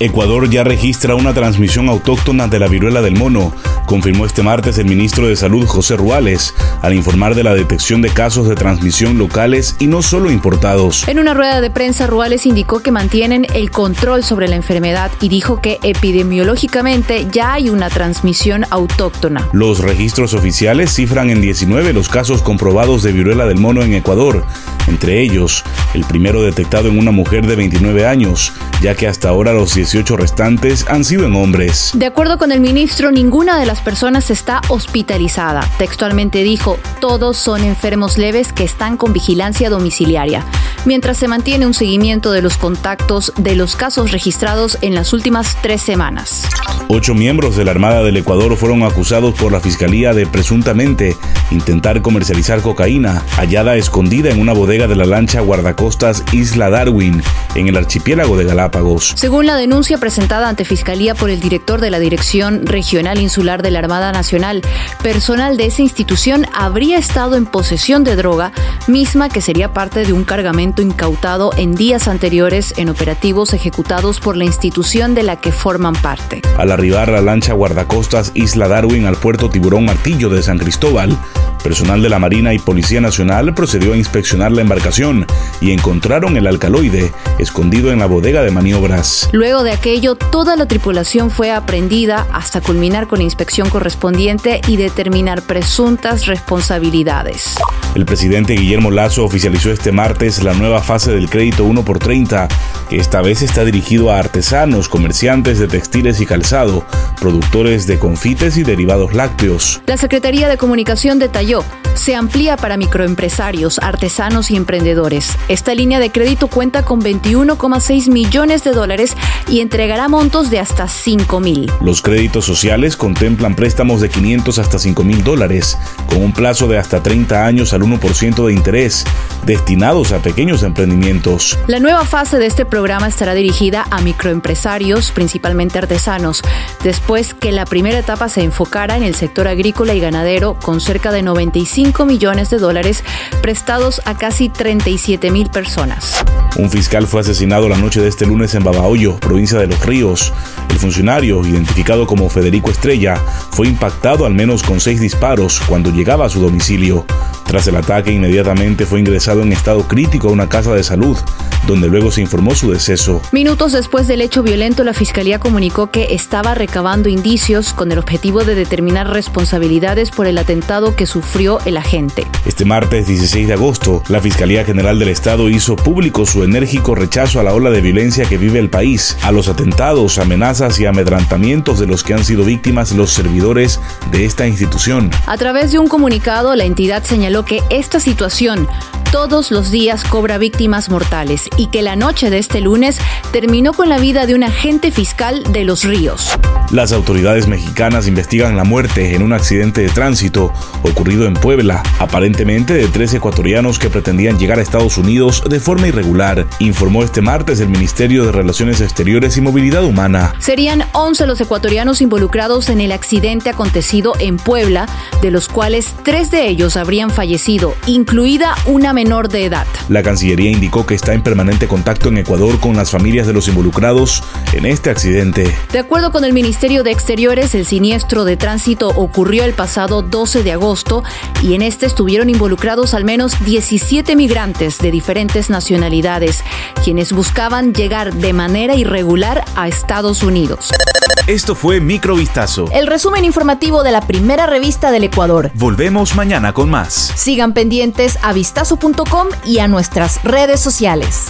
Ecuador ya registra una transmisión autóctona de la viruela del mono, confirmó este martes el ministro de Salud José Ruales, al informar de la detección de casos de transmisión locales y no solo importados. En una rueda de prensa, Ruales indicó que mantienen el control sobre la enfermedad y dijo que epidemiológicamente ya hay una transmisión autóctona. Los registros oficiales cifran en 19 los casos comprobados de viruela del mono en Ecuador, entre ellos el primero detectado en una mujer de 29 años, ya que hasta ahora los 18 restantes han sido en hombres. De acuerdo con el ministro, ninguna de las personas está hospitalizada. Textualmente dijo, todos son enfermos leves que están con vigilancia domiciliaria, mientras se mantiene un seguimiento de los contactos de los casos registrados en las últimas tres semanas. Ocho miembros de la Armada del Ecuador fueron acusados por la Fiscalía de presuntamente intentar comercializar cocaína hallada escondida en una bodega de la lancha guardacostas Isla Darwin, en el archipiélago de Galápagos. Según la denuncia presentada ante Fiscalía por el director de la Dirección Regional Insular de la Armada Nacional, personal de esa institución habría estado en posesión de droga, misma que sería parte de un cargamento incautado en días anteriores en operativos ejecutados por la institución de la que forman parte. Al arribar la lancha guardacostas Isla Darwin al puerto Tiburón Martillo de San Cristóbal, Personal de la Marina y Policía Nacional procedió a inspeccionar la embarcación y encontraron el alcaloide escondido en la bodega de maniobras. Luego de aquello, toda la tripulación fue aprendida hasta culminar con la inspección correspondiente y determinar presuntas responsabilidades. El presidente Guillermo Lazo oficializó este martes la nueva fase del crédito 1 por 30, que esta vez está dirigido a artesanos, comerciantes de textiles y calzado, productores de confites y derivados lácteos. La Secretaría de Comunicación detalló se amplía para microempresarios, artesanos y emprendedores. Esta línea de crédito cuenta con 21,6 millones de dólares y entregará montos de hasta 5 mil. Los créditos sociales contemplan préstamos de 500 hasta 5 mil dólares, con un plazo de hasta 30 años al 1% de interés, destinados a pequeños emprendimientos. La nueva fase de este programa estará dirigida a microempresarios, principalmente artesanos, después que la primera etapa se enfocara en el sector agrícola y ganadero con cerca de 95 millones de dólares prestados a casi 37 mil personas. Un fiscal fue asesinado la noche de este lunes en Babahoyo, provincia de Los Ríos. El funcionario, identificado como Federico Estrella, fue impactado al menos con seis disparos cuando llegaba a su domicilio. Tras el ataque, inmediatamente fue ingresado en estado crítico a una casa de salud, donde luego se informó su deceso. Minutos después del hecho violento, la Fiscalía comunicó que estaba recabando indicios con el objetivo de determinar responsabilidades por el atentado que sufrió el agente. Este martes 16 de agosto, la Fiscalía General del Estado hizo público su enérgico rechazo a la ola de violencia que vive el país, a los atentados, amenazas y amedrantamientos de los que han sido víctimas los servidores de esta institución. A través de un comunicado, la entidad señaló que esta situación todos los días cobra víctimas mortales y que la noche de este lunes terminó con la vida de un agente fiscal de Los Ríos. Las autoridades mexicanas investigan la muerte en un accidente de tránsito ocurrido en Puebla, aparentemente de tres ecuatorianos que pretendían llegar a Estados Unidos de forma irregular, informó este martes el Ministerio de Relaciones Exteriores y Movilidad Humana. Serían 11 los ecuatorianos involucrados en el accidente acontecido en Puebla, de los cuales tres de ellos habrían fallecido, incluida una menor de edad. La Cancillería indicó que está en permanente contacto en Ecuador con las familias de los involucrados en este accidente. De acuerdo con el Ministerio de Exteriores, el siniestro de tránsito ocurrió el pasado 12 de agosto y en este estuvieron involucrados al menos 17 migrantes de diferentes nacionalidades, quienes buscaban llegar de manera irregular a Estados Unidos. Esto fue Microvistazo. El resumen informativo de la primera revista del Ecuador. Volvemos mañana con más. Sigan pendientes a vistazo.com y a nuestras redes sociales.